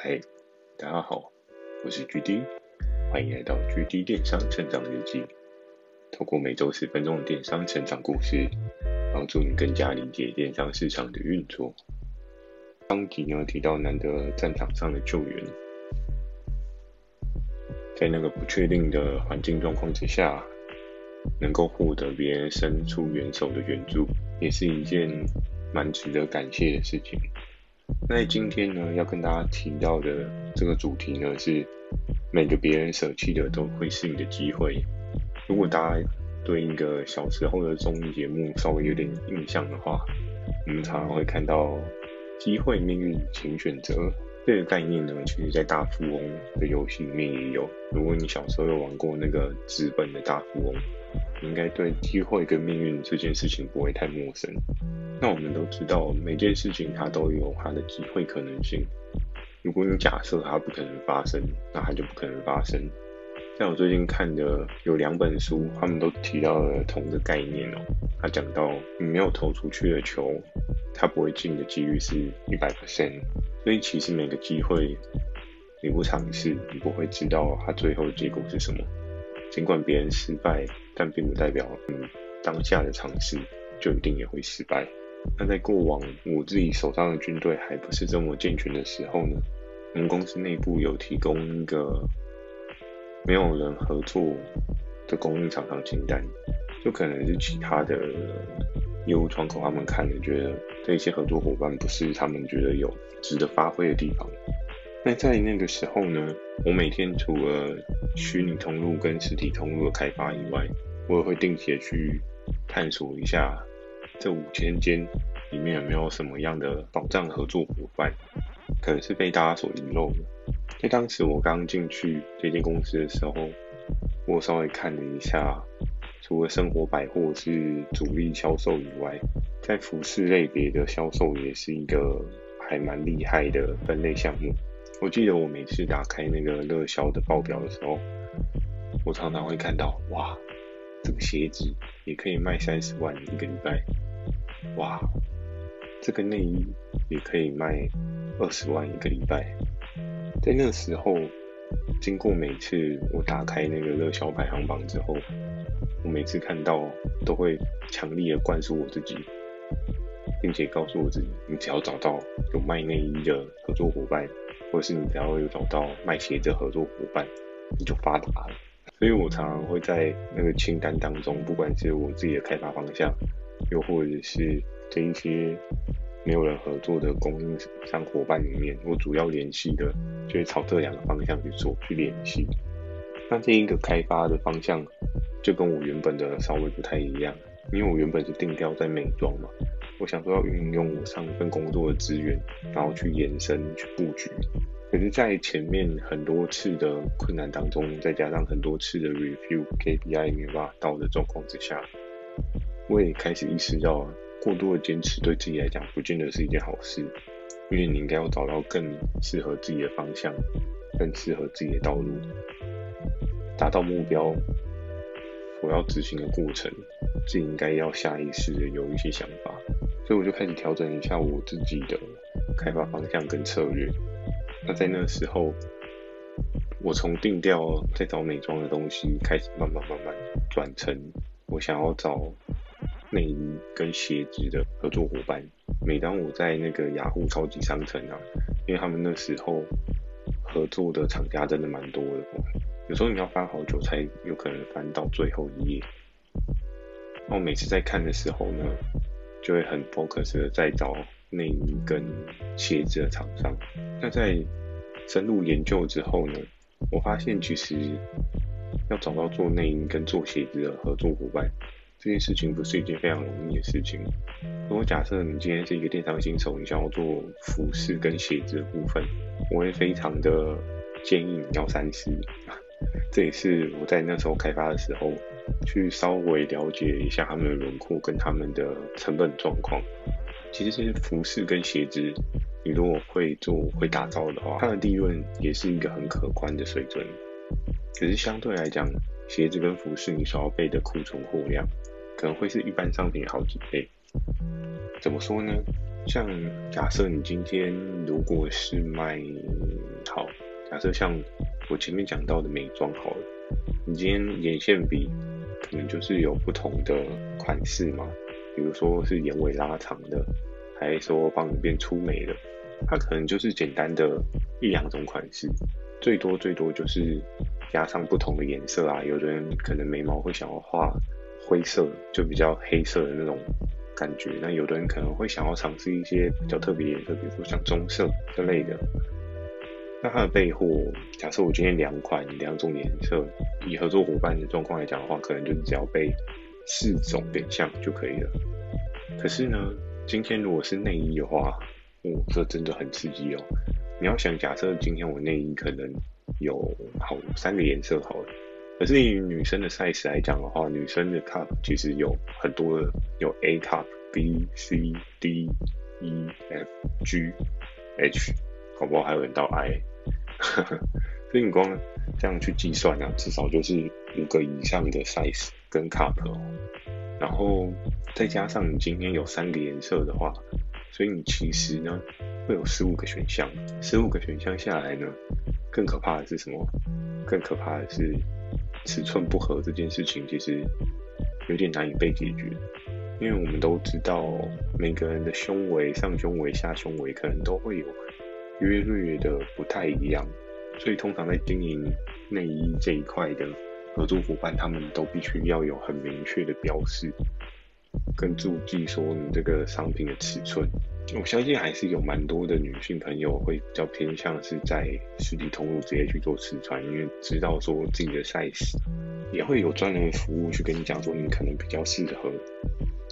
嗨，大家好，我是 GD，欢迎来到 GD 电商成长日记。透过每周十分钟的电商成长故事，帮助你更加理解电商市场的运作。上集呢提到难得战场上的救援，在那个不确定的环境状况之下，能够获得别人伸出援手的援助，也是一件蛮值得感谢的事情。那今天呢，要跟大家提到的这个主题呢，是每个别人舍弃的都会是你的机会。如果大家对一个小时候的综艺节目稍微有点印象的话，我们常常会看到机会、命运，请选择这个概念呢，其实在大富翁的游戏里面也有。如果你小时候有玩过那个纸本的大富翁，应该对机会跟命运这件事情不会太陌生。那我们都知道，每件事情它都有它的机会可能性。如果你假设它不可能发生，那它就不可能发生。像我最近看的有两本书，他们都提到了同一个概念哦。他讲到，你没有投出去的球，它不会进的几率是一百 percent。所以其实每个机会，你不尝试，你不会知道它最后的结果是什么。尽管别人失败，但并不代表你当下的尝试就一定也会失败。那在过往我自己手上的军队还不是这么健全的时候呢，我们公司内部有提供一个没有人合作的供应厂商清单，就可能是其他的业务窗口他们看了觉得这些合作伙伴不是他们觉得有值得发挥的地方。那在那个时候呢，我每天除了虚拟通路跟实体通路的开发以外，我也会定期的去探索一下。这五千间里面有没有什么样的保障合作伙伴，可能是被大家所遗漏的？在当时我刚进去这间公司的时候，我稍微看了一下，除了生活百货是主力销售以外，在服饰类别的销售也是一个还蛮厉害的分类项目。我记得我每次打开那个热销的报表的时候，我常常会看到，哇，这个鞋子也可以卖三十万一个礼拜。哇，这个内衣也可以卖二十万一个礼拜。在那个时候，经过每次我打开那个热销排行榜之后，我每次看到都会强力的灌输我自己，并且告诉我自己：你只要找到有卖内衣的合作伙伴，或是你只要有找到卖鞋的合作伙伴，你就发达了。所以我常常会在那个清单当中，不管是我自己的开发方向。又或者是这一些没有人合作的供应商伙伴里面，我主要联系的就是朝这两个方向去做去联系。那这一个开发的方向就跟我原本的稍微不太一样，因为我原本是定调在美妆嘛，我想说要运用我上一份工作的资源，然后去延伸去布局。可是，在前面很多次的困难当中，再加上很多次的 review KPI 没办法到的状况之下。我也开始意识到，过多的坚持对自己来讲不见得是一件好事，因为你应该要找到更适合自己的方向，更适合自己的道路，达到目标我要执行的过程，自己应该要下意识的有一些想法，所以我就开始调整一下我自己的开发方向跟策略。那在那时候，我从定调在找美妆的东西，开始慢慢慢慢转成我想要找。内衣跟鞋子的合作伙伴，每当我在那个雅虎超级商城啊，因为他们那时候合作的厂家真的蛮多的，有时候你要翻好久才有可能翻到最后一页。那我每次在看的时候呢，就会很 focus 的在找内衣跟鞋子的厂商。那在深入研究之后呢，我发现其实要找到做内衣跟做鞋子的合作伙伴。这件事情不是一件非常容易的事情。如果假设你今天是一个电商新手，你想要做服饰跟鞋子的部分，我会非常的建议你要三思。这也是我在那时候开发的时候，去稍微了解一下他们的轮廓跟他们的成本状况。其实这些服饰跟鞋子，你如果会做会打造的话，它的利润也是一个很可观的水准。可是相对来讲，鞋子跟服饰你所要备的库存货量，可能会是一般商品好几倍，怎么说呢？像假设你今天如果是卖好，假设像我前面讲到的美妆好了，你今天眼线笔可能就是有不同的款式嘛，比如说是眼尾拉长的，还是说帮你变粗眉的，它可能就是简单的一两种款式，最多最多就是加上不同的颜色啊，有的人可能眉毛会想要画灰色，就比较黑色的那种。感觉，那有的人可能会想要尝试一些比较特别颜色，比如说像棕色之类的。那它的备货，假设我今天两款两种颜色，以合作伙伴的状况来讲的话，可能就只要备四种选项就可以了。可是呢，今天如果是内衣的话，哦，这真的很刺激哦。你要想，假设今天我内衣可能有好三个颜色好了。可是以女生的 size 来讲的话，女生的 cup 其实有很多的，有 A cup、B、C、D、E、F、G、H，搞不好还有人到 I。所以你光这样去计算啊，至少就是五个以上的 size 跟 cup 哦。然后再加上你今天有三个颜色的话，所以你其实呢会有十五个选项。十五个选项下来呢，更可怕的是什么？更可怕的是。尺寸不合这件事情其实有点难以被解决，因为我们都知道每个人的胸围、上胸围、下胸围可能都会有约略的不太一样，所以通常在经营内衣这一块的合作伙伴，他们都必须要有很明确的标示跟注记，说你这个商品的尺寸。我相信还是有蛮多的女性朋友会比较偏向是在实体通路直接去做试穿，因为知道说自己的 size，也会有专人服务去跟你讲说你可能比较适合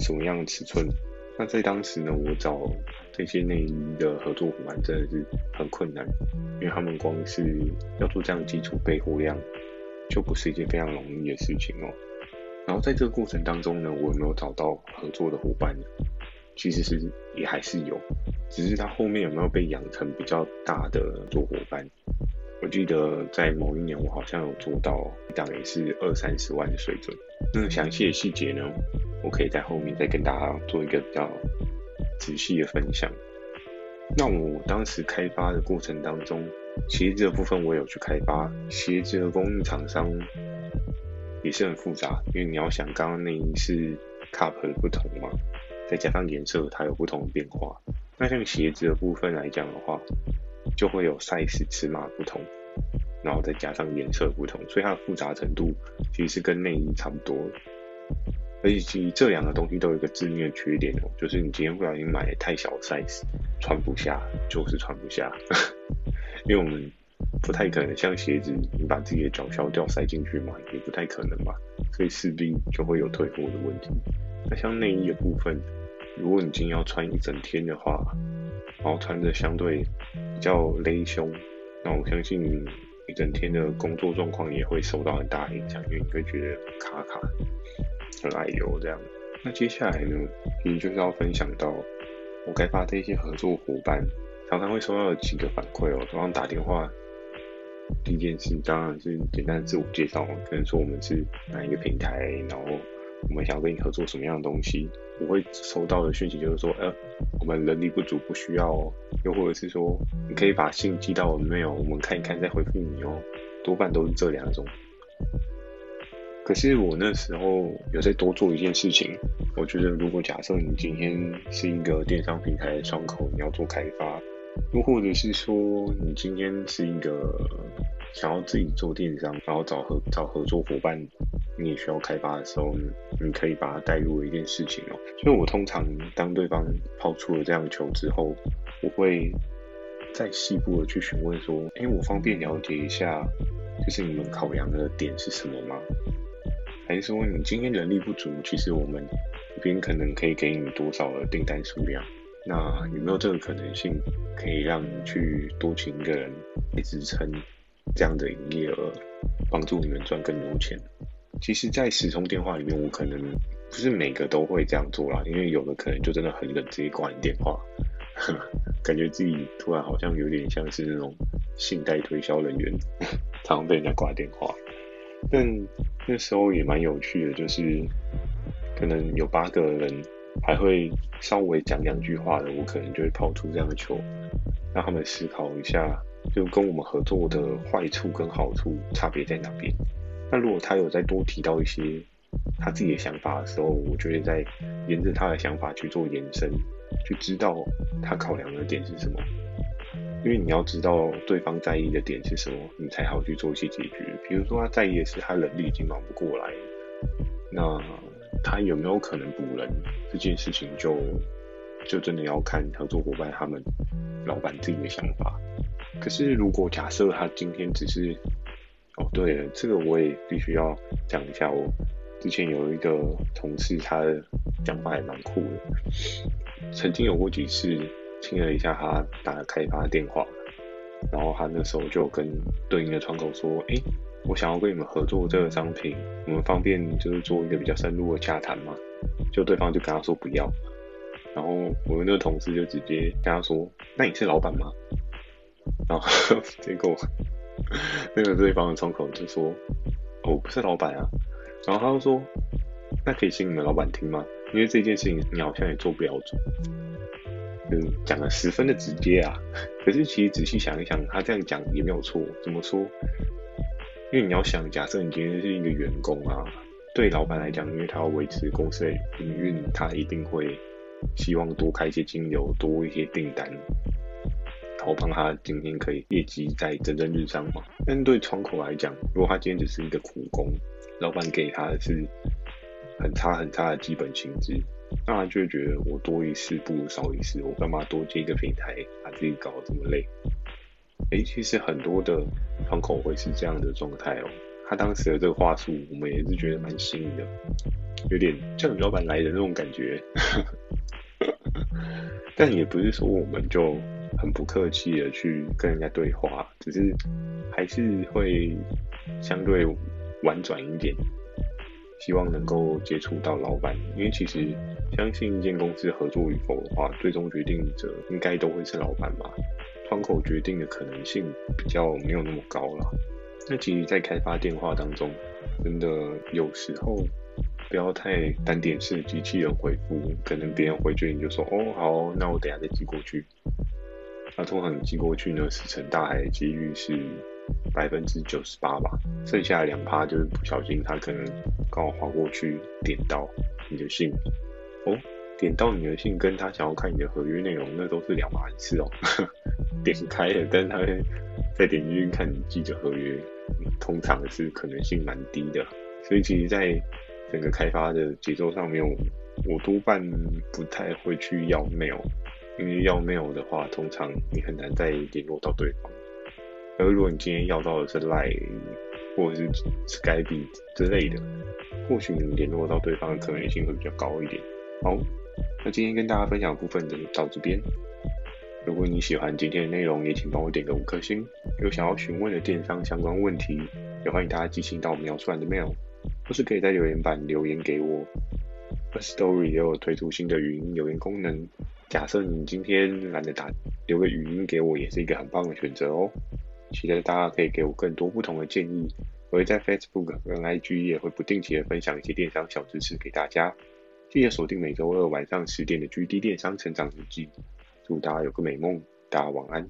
什么样的尺寸。那在当时呢，我找这些内衣的合作伙伴真的是很困难，因为他们光是要做这样基础备货量，就不是一件非常容易的事情哦。然后在这个过程当中呢，我有没有找到合作的伙伴？其实是也还是有，只是他后面有没有被养成比较大的做伙伴？我记得在某一年，我好像有做到一档也是二三十万的水准。那详细的细节呢，我可以在后面再跟大家做一个比较仔细的分享。那我当时开发的过程当中，鞋子的部分我有去开发，鞋子的供应厂商也是很复杂，因为你要想刚刚那一是 cup 的不同嘛。再加上颜色，它有不同的变化。那像鞋子的部分来讲的话，就会有 size 尺码不同，然后再加上颜色不同，所以它的复杂程度其实是跟内衣差不多。而且其实这两个东西都有一个致命的缺点哦，就是你今天不小心买太小 size，穿不下，就是穿不下。因为我们不太可能像鞋子，你把自己的脚削掉塞进去嘛，也不太可能嘛，所以势必就会有退货的问题。那像内衣的部分，如果你今天要穿一整天的话，然后穿着相对比较勒胸，那我相信你一整天的工作状况也会受到很大影响，因为你会觉得卡卡，很爱油这样。那接下来呢，你就是要分享到我开发的一些合作伙伴，常常会收到几个反馈哦，通常打电话，第一件事当然是简单的自我介绍，可能说我们是哪一个平台，然后。我们想要跟你合作什么样的东西？我会收到的讯息就是说，呃，我们人力不足，不需要哦。又或者是说，你可以把信寄到我们 mail，我们看一看再回复你哦。多半都是这两种。可是我那时候有在多做一件事情，我觉得如果假设你今天是一个电商平台的窗口，你要做开发，又或者是说你今天是一个想要自己做电商，然后找合找合作伙伴。你也需要开发的时候，你可以把它带入一件事情哦。所以我通常当对方抛出了这样的球之后，我会再细部的去询问说：“哎，我方便了解一下，就是你们考量的点是什么吗？还是说你今天人力不足，其实我们这边可能可以给你多少的订单数量？那有没有这个可能性，可以让你去多请一个人来支撑这样的营业额，帮助你们赚更多钱？”其实，在十通电话里面，我可能不是每个都会这样做啦，因为有的可能就真的很冷，直接挂你电话，感觉自己突然好像有点像是那种信贷推销人员，常被人家挂电话。但那时候也蛮有趣的，就是可能有八个人还会稍微讲两句话的，我可能就会抛出这样的球，让他们思考一下，就跟我们合作的坏处跟好处差别在哪边。那如果他有再多提到一些他自己的想法的时候，我就会再沿着他的想法去做延伸，去知道他考量的点是什么。因为你要知道对方在意的点是什么，你才好去做一些解决。比如说他在意的是他人力已经忙不过来，那他有没有可能补人这件事情就，就真的要看合作伙伴他们老板自己的想法。可是如果假设他今天只是，哦对了，这个我也必须要讲一下。我之前有一个同事，他的讲法也蛮酷的，曾经有过几次。听了一下他打开发电话，然后他那时候就跟对应的窗口说：“哎，我想要跟你们合作这个商品，你们方便就是做一个比较深入的洽谈吗？”就对方就跟他说不要，然后我们那个同事就直接跟他说：“那你是老板吗？”然后结果那个对方的窗口就说：“，我不是老板啊。”然后他就说：“那可以请你们老板听吗？因为这件事情你好像也做不了主。”嗯，讲得十分的直接啊，可是其实仔细想一想，他这样讲也没有错。怎么说？因为你要想，假设你今天是一个员工啊，对老板来讲，因为他要维持公司的营运，他一定会希望多开一些金流，多一些订单，然后帮他今天可以业绩再蒸蒸日上嘛。但对窗口来讲，如果他今天只是一个苦工，老板给他的是很差很差的基本薪资。那他就会觉得我多一事不如少一事，我干嘛多接一个平台，把自己搞得这么累？诶，其实很多的窗口会是这样的状态哦。他当时的这个话术，我们也是觉得蛮新颖的，有点叫你老板来的那种感觉。但也不是说我们就很不客气的去跟人家对话，只是还是会相对婉转一点。希望能够接触到老板，因为其实相信一间公司合作与否的话，最终决定者应该都会是老板嘛。窗口决定的可能性比较没有那么高了。那其实，在开发电话当中，真的有时候不要太单点式机器人回复，可能别人回绝你就说哦好，那我等下再寄过去。那通常寄过去呢，石沉大海的几率是百分之九十八吧，剩下两趴就是不小心他可能。刚好划过去，点到你的信哦，点到你的信，跟他想要看你的合约内容，那都是两码事哦。点开了，但是他再点进去看你寄的合约，通常是可能性蛮低的。所以其实，在整个开发的节奏上面，我多半不太会去要 mail，因为要 mail 的话，通常你很难再联络到对方。而如果你今天要到的是 Line 或者是 Skype 之类的。或许能联络到对方的可能性会比较高一点。好，那今天跟大家分享的部分就到这边。如果你喜欢今天的内容，也请帮我点个五颗星。有想要询问的电商相关问题，也欢迎大家寄信到我描述栏的 mail，或是可以在留言板留言给我。Firstory 也有推出新的语音留言功能，假设你今天懒得打，留个语音给我也是一个很棒的选择哦。期待大家可以给我更多不同的建议。我会在 Facebook 跟 IG 也会不定期的分享一些电商小知识给大家。记得锁定每周二晚上十点的 GD 电商成长日记。祝大家有个美梦，大家晚安。